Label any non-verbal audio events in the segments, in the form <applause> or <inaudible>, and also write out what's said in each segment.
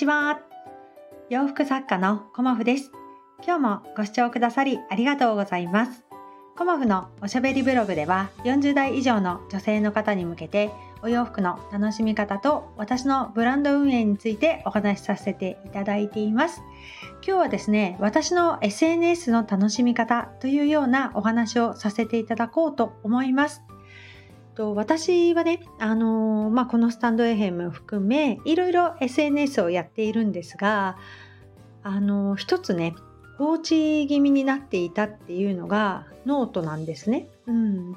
ちは。洋服作家のコモフです。今日もご視聴くださりありがとうございます。コモフのおしゃべりブログでは40代以上の女性の方に向けてお洋服の楽しみ方と私のブランド運営についてお話しさせていただいています。今日はですね、私の SNS の楽しみ方というようなお話をさせていただこうと思います。と私はね、あのー、まあ、このスタンド FM を含めいろいろ SNS をやっているんですが、あのー、一つね放置気味になっていたっていうのがノートなんですね。うん、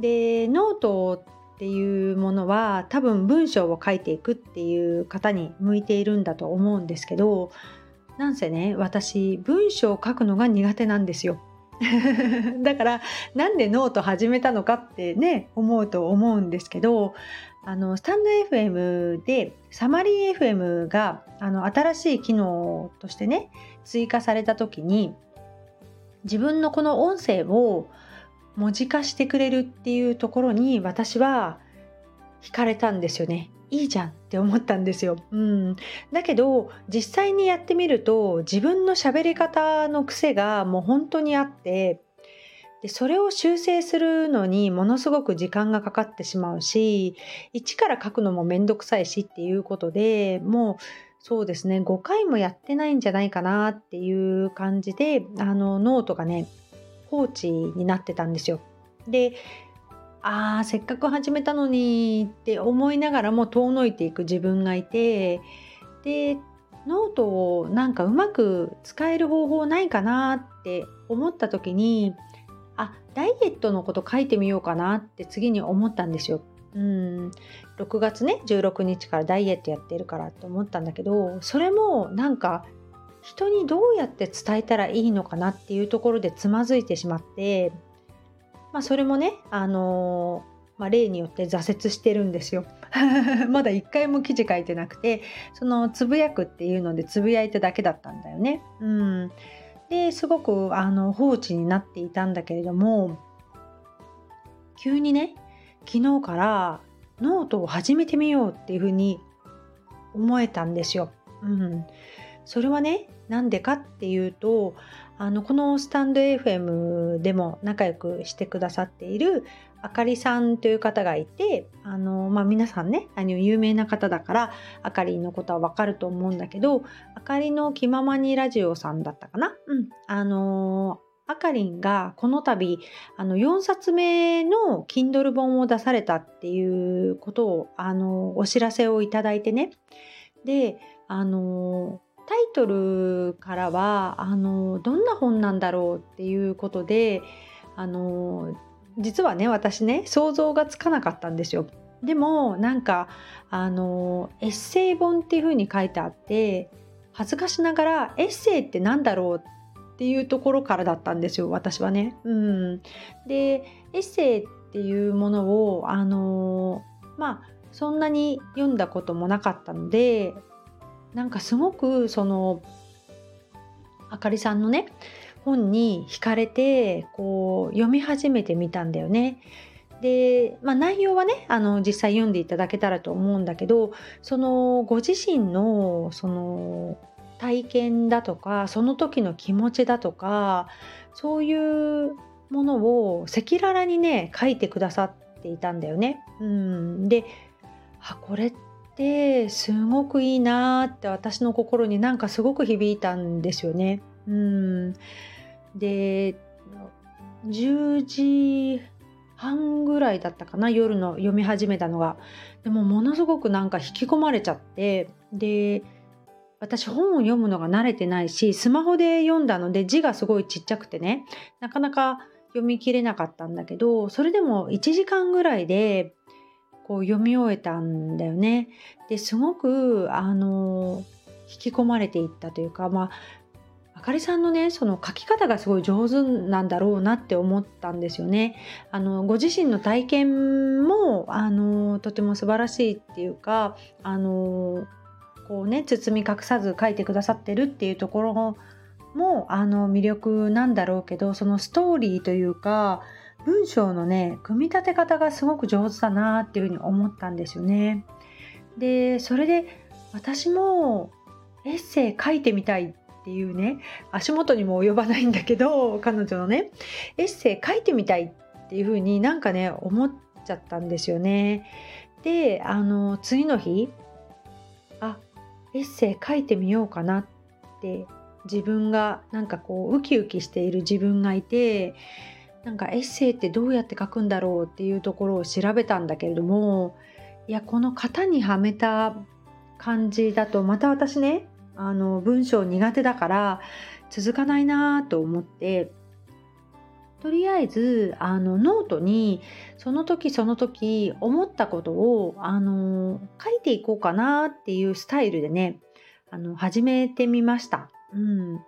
でノートっていうものは多分文章を書いていくっていう方に向いているんだと思うんですけどなんせね私文章を書くのが苦手なんですよ。<laughs> だからなんでノート始めたのかってね思うと思うんですけどあのスタンド FM でサマリー FM があの新しい機能としてね追加された時に自分のこの音声を文字化してくれるっていうところに私は惹かれたんですよね。いいじゃんって思ったんですよ。うん、だけど実際にやってみると自分の喋り方の癖がもう本当にあってでそれを修正するのにものすごく時間がかかってしまうし一から書くのもめんどくさいしっていうことでもうそうですね5回もやってないんじゃないかなっていう感じであのノートがね放置になってたんですよ。であーせっかく始めたのにって思いながらも遠のいていく自分がいてでノートをなんかうまく使える方法ないかなって思った時にあダイエットのこと書いてみようかなって次に思ったんですよ。うん6月ね16日からダイエットやってるからって思ったんだけどそれもなんか人にどうやって伝えたらいいのかなっていうところでつまずいてしまってまあ、それもね、あのー、まあ、例によって挫折してるんですよ。<laughs> まだ一回も記事書いてなくてそのつぶやくっていうのでつぶやいただけだったんだよね。うん、ですごくあの放置になっていたんだけれども急にね昨日からノートを始めてみようっていうふうに思えたんですよ。うん、それはねなんでかっていうとあのこのスタンド FM でも仲良くしてくださっているあかりさんという方がいてあの、まあ、皆さんねあの有名な方だからあかりのことはわかると思うんだけどあかりの気ままにラジオさんだったかな、うん、あのあかりんがこの度あの4冊目の Kindle 本を出されたっていうことをあのお知らせをいただいてね。であのタイトルからはあのどんな本なんだろうっていうことであの実はね私ね想像がつかなかったんですよ。でもなんかあのエッセイ本っていう風に書いてあって恥ずかしながらエッセイって何だろうっていうところからだったんですよ私はね。うん、でエッセイっていうものをあのまあそんなに読んだこともなかったのでなんかすごくそのあかりさんのね本に惹かれてこう読み始めてみたんだよね。で、まあ、内容はねあの実際読んでいただけたらと思うんだけどそのご自身のその体験だとかその時の気持ちだとかそういうものを赤裸々にね書いてくださっていたんだよね。うん、であこれってすごくいいなって私の心になんかすごく響いたんですよね。うん、で10時半ぐらいだったかな夜の読み始めたのが。でもものすごくなんか引き込まれちゃってで私本を読むのが慣れてないしスマホで読んだので字がすごいちっちゃくてねなかなか読みきれなかったんだけどそれでも1時間ぐらいでこう読み終えたんだよね。ですごくあの引き込まれていったというかまああかりさんのねその書き方がすごい上手なんだろうなって思ったんですよね。あのご自身の体験もあのとても素晴らしいっていうかあのこうね包み隠さず書いてくださってるっていうところもあの魅力なんだろうけどそのストーリーというか文章のね組み立て方がすごく上手だなっていうふうに思ったんですよね。でそれで私もエッセイ書いてみたいっていうね足元にも及ばないんだけど彼女のねエッセイ書いてみたいっていうふうになんかね思っちゃったんですよね。であの次の日あエッセイ書いてみようかなって自分がなんかこうウキウキしている自分がいてなんかエッセイってどうやって書くんだろうっていうところを調べたんだけれどもいやこの型にはめた感じだとまた私ねあの文章苦手だから続かないなと思ってとりあえずあのノートにその時その時思ったことをあの書いていこうかなっていうスタイルでねあの始めてみました。うん、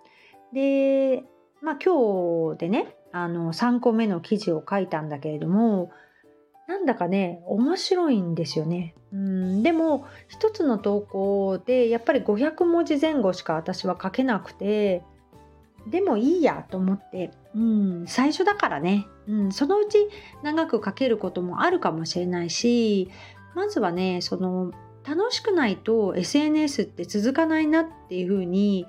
でまあ今日でねあの3個目の記事を書いたんだけれどもなんだかね面白いんですよね。うんでも一つの投稿でやっぱり500文字前後しか私は書けなくてでもいいやと思って、うん、最初だからね、うん、そのうち長く書けることもあるかもしれないしまずはねその楽しくないと SNS って続かないなっていうふうに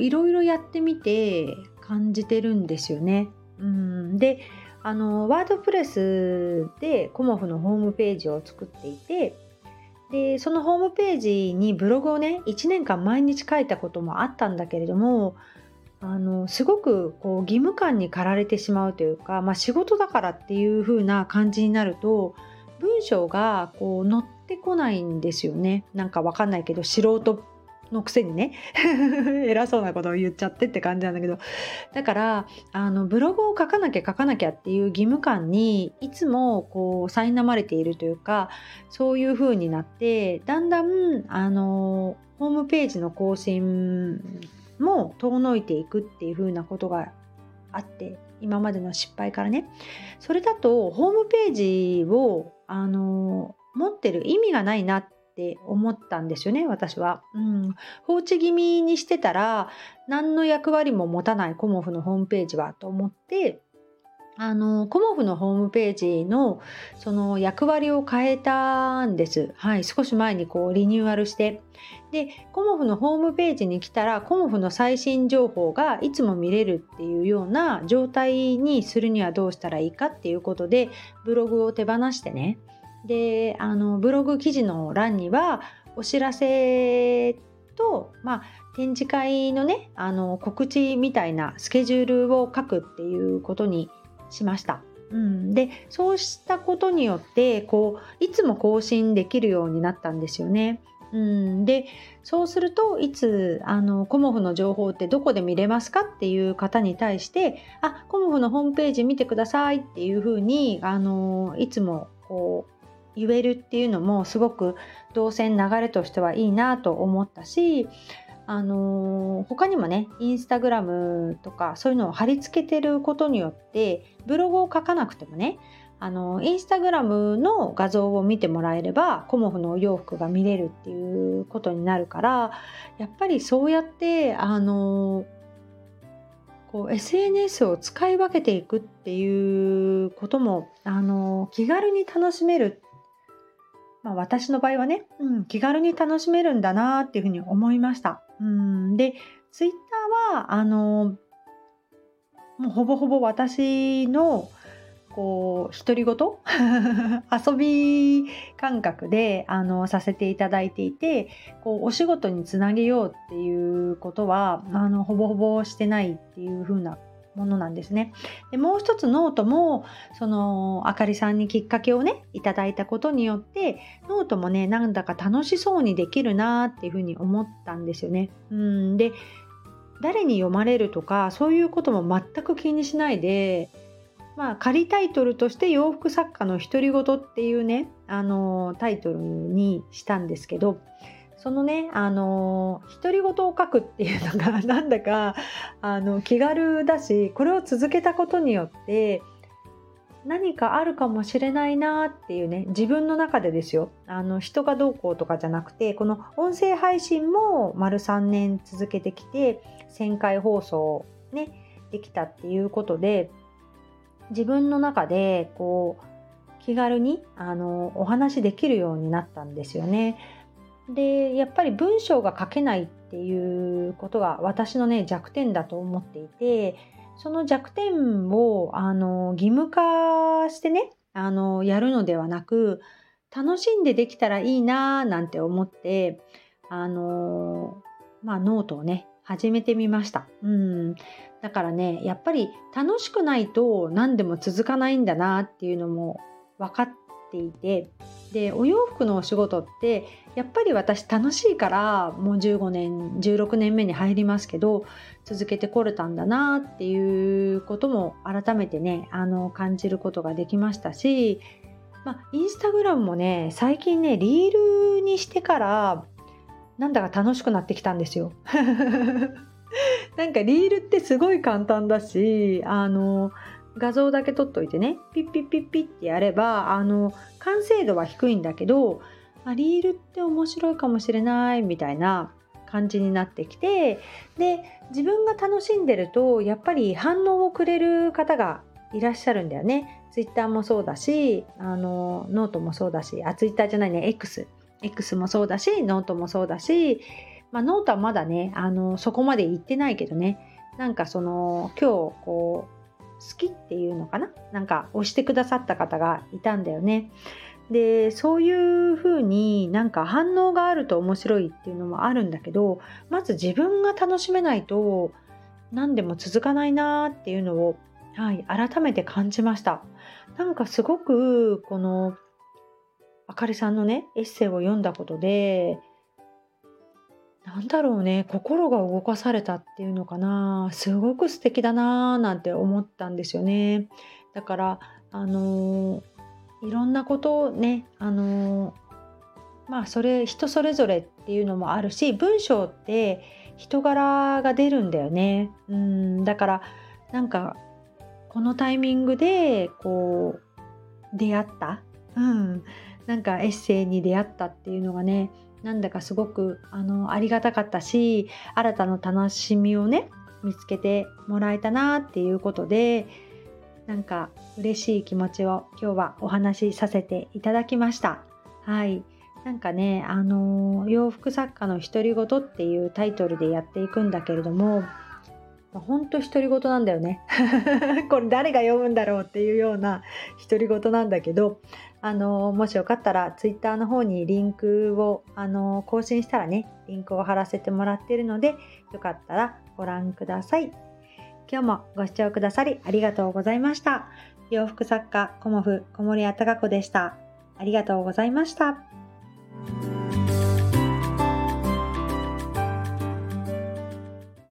いろいろやってみて感じてるんですよね。うん、であのワードプレスでコモフのホームページを作っていてでそのホームページにブログをね1年間毎日書いたこともあったんだけれどもあのすごくこう義務感に駆られてしまうというか、まあ、仕事だからっていう風な感じになると文章がこう載ってこないんですよねなんかわかんないけど素人のくせにね。<laughs> 偉そうなことを言っちゃってって感じなんだけど。だからあのブログを書かなきゃ書かなきゃっていう義務感にいつもこう苛まれているというかそういう風になってだんだんあのホームページの更新も遠のいていくっていう風なことがあって今までの失敗からね。それだとホームページをあの持ってる意味がないなってって思ったんですよね私は、うん、放置気味にしてたら何の役割も持たないコモフのホームページはと思ってあのコモフのホームページのその役割を変えたんです。はい、少し前にこうリニューアルして。で、コモフのホームページに来たら、コモフの最新情報がいつも見れるっていうような状態にするにはどうしたらいいかっていうことで、ブログを手放してね、であのブログ記事の欄にはお知らせと、まあ、展示会のねあの告知みたいなスケジュールを書くっていうことにしました。うん、でそうしたことによってこういつも更新できるようになったんですよね。うん、でそうするといつあのコモフの情報ってどこで見れますかっていう方に対してあコモフのホームページ見てくださいっていうふうにあのいつもこう言えるっていうのもすごく動線流れとしてはいいなと思ったしあのー、他にもねインスタグラムとかそういうのを貼り付けてることによってブログを書かなくてもねあのインスタグラムの画像を見てもらえればコモフのお洋服が見れるっていうことになるからやっぱりそうやってあのこう SNS を使い分けていくっていうこともあの気軽に楽しめるまあ、私の場合はね、うん、気軽に楽しめるんだなっていうふうに思いました。うん、で、ツイッターは、あの、もうほぼほぼ私の、こう、独り言 <laughs> 遊び感覚で、あの、させていただいていて、こう、お仕事につなげようっていうことは、あの、ほぼほぼしてないっていう風なものなんですね。でもう一つノートもそのあかりさんにきっかけをねいただいたことによってノートもねなんだか楽しそうにできるなっていうふうに思ったんですよね。うんで誰に読まれるとかそういうことも全く気にしないでまあ仮タイトルとして洋服作家の独り言っていうねあのタイトルにしたんですけどそのね、あの独り言を書くっていうのが <laughs> なんだかあの気軽だしこれを続けたことによって何かあるかもしれないなっていうね自分の中でですよあの人がどうこうとかじゃなくてこの音声配信も丸3年続けてきて1000回放送ねできたっていうことで自分の中でこう気軽にあのお話できるようになったんですよね。でやっぱり文章が書けないっていうことが私のね弱点だと思っていてその弱点をあの義務化してねあのやるのではなく楽しんでできたらいいなーなんて思ってあのまあノートをね始めてみました。うん。だからね、やっぱり楽しくないと何でも続かないんだなっていうのも分かっていて、で、お洋服のお仕事ってやっぱり私楽しいからもう15年、16年目に入りますけど、続けてこれたんだなっていうことも改めてね、あの感じることができましたし、まあ、インスタグラムもね、最近ね、リールにしてからなんだか楽しくなってきたんですよ。<laughs> なんかリールってすごい簡単だしあの画像だけ撮っといてね。ピッピッピッピッってやればあの完成度は低いんだけどあリールって面白いかもしれないみたいな感じになってきてで自分が楽しんでるとやっぱり反応をくれる方がいらっしゃるんだよね。ツイッターもそうだしあのノートもそうだしあツイッターじゃないね。X X もそうだしノートもそうだし、まあ、ノートはまだねあのそこまで行ってないけどね。なんかその今日こう好きっていうのかな？なんか押してくださった方がいたんだよね。でそういうふうになんか反応があると面白いっていうのもあるんだけどまず自分が楽しめないと何でも続かないなっていうのを、はい、改めて感じました。なんかすごくこのあかりさんのねエッセイを読んだことでなんだろうね心が動かされたっていうのかな。すごく素敵だなーなんて思ったんですよね。だからあのー、いろんなことをねあのー、まあそれ人それぞれっていうのもあるし文章って人柄が出るんだよね。うんだからなんかこのタイミングでこう出会った。うんなんかエッセイに出会ったっていうのがねなんだかすごくあのありがたかったし新たな楽しみをね見つけてもらえたなっていうことでなんか嬉しい気持ちを今日はお話しさせていただきました。はい。なんかねあの洋服作家の独り言っていうタイトルでやっていくんだけれどもほんと独り言なんだよね。<laughs> これ誰が読むんだろうっていうような独り言なんだけどあのもしよかったら Twitter の方にリンクをあの更新したらねリンクを貼らせてもらっているのでよかったらご覧ください。今日もご視聴くださりありがとうございました。洋服作家コモフ小森屋隆子でした。ありがとうございました。